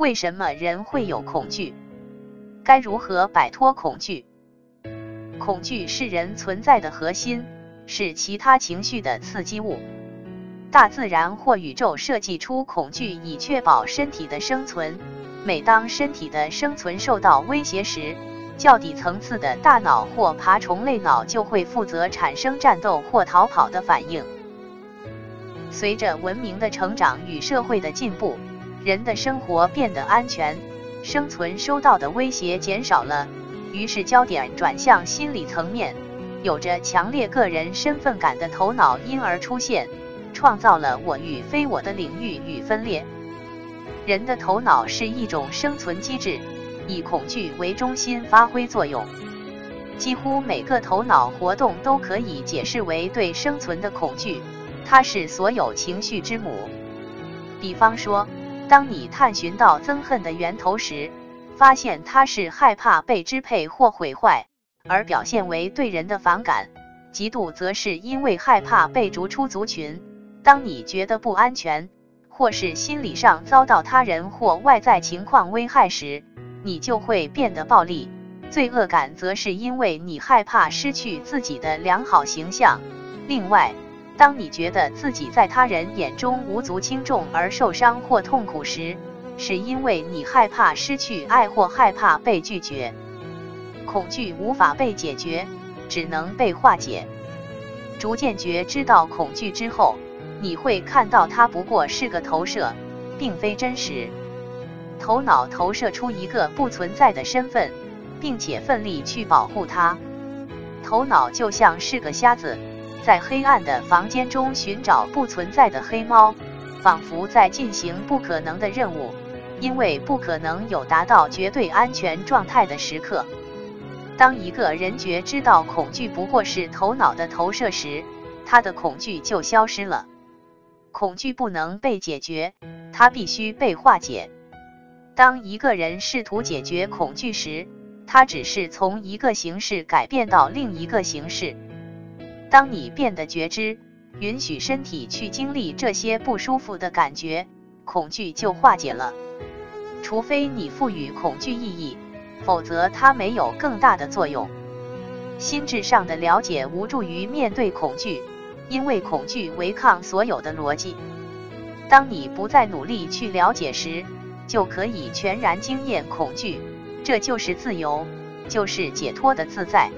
为什么人会有恐惧？该如何摆脱恐惧？恐惧是人存在的核心，是其他情绪的刺激物。大自然或宇宙设计出恐惧，以确保身体的生存。每当身体的生存受到威胁时，较底层次的大脑或爬虫类脑就会负责产生战斗或逃跑的反应。随着文明的成长与社会的进步，人的生活变得安全，生存受到的威胁减少了。于是焦点转向心理层面，有着强烈个人身份感的头脑因而出现，创造了我与非我的领域与分裂。人的头脑是一种生存机制，以恐惧为中心发挥作用。几乎每个头脑活动都可以解释为对生存的恐惧，它是所有情绪之母。比方说，当你探寻到憎恨的源头时，发现它是害怕被支配或毁坏，而表现为对人的反感；嫉妒则是因为害怕被逐出族群。当你觉得不安全，或是心理上遭到他人或外在情况危害时，你就会变得暴力。罪恶感则是因为你害怕失去自己的良好形象。另外，当你觉得自己在他人眼中无足轻重而受伤或痛苦时，是因为你害怕失去爱或害怕被拒绝，恐惧无法被解决，只能被化解。逐渐觉知到恐惧之后，你会看到它不过是个投射，并非真实。头脑投射出一个不存在的身份，并且奋力去保护它。头脑就像是个瞎子，在黑暗的房间中寻找不存在的黑猫，仿佛在进行不可能的任务。因为不可能有达到绝对安全状态的时刻。当一个人觉知到恐惧不过是头脑的投射时，他的恐惧就消失了。恐惧不能被解决，它必须被化解。当一个人试图解决恐惧时，他只是从一个形式改变到另一个形式。当你变得觉知，允许身体去经历这些不舒服的感觉，恐惧就化解了。除非你赋予恐惧意义，否则它没有更大的作用。心智上的了解无助于面对恐惧，因为恐惧违抗所有的逻辑。当你不再努力去了解时，就可以全然经验恐惧。这就是自由，就是解脱的自在。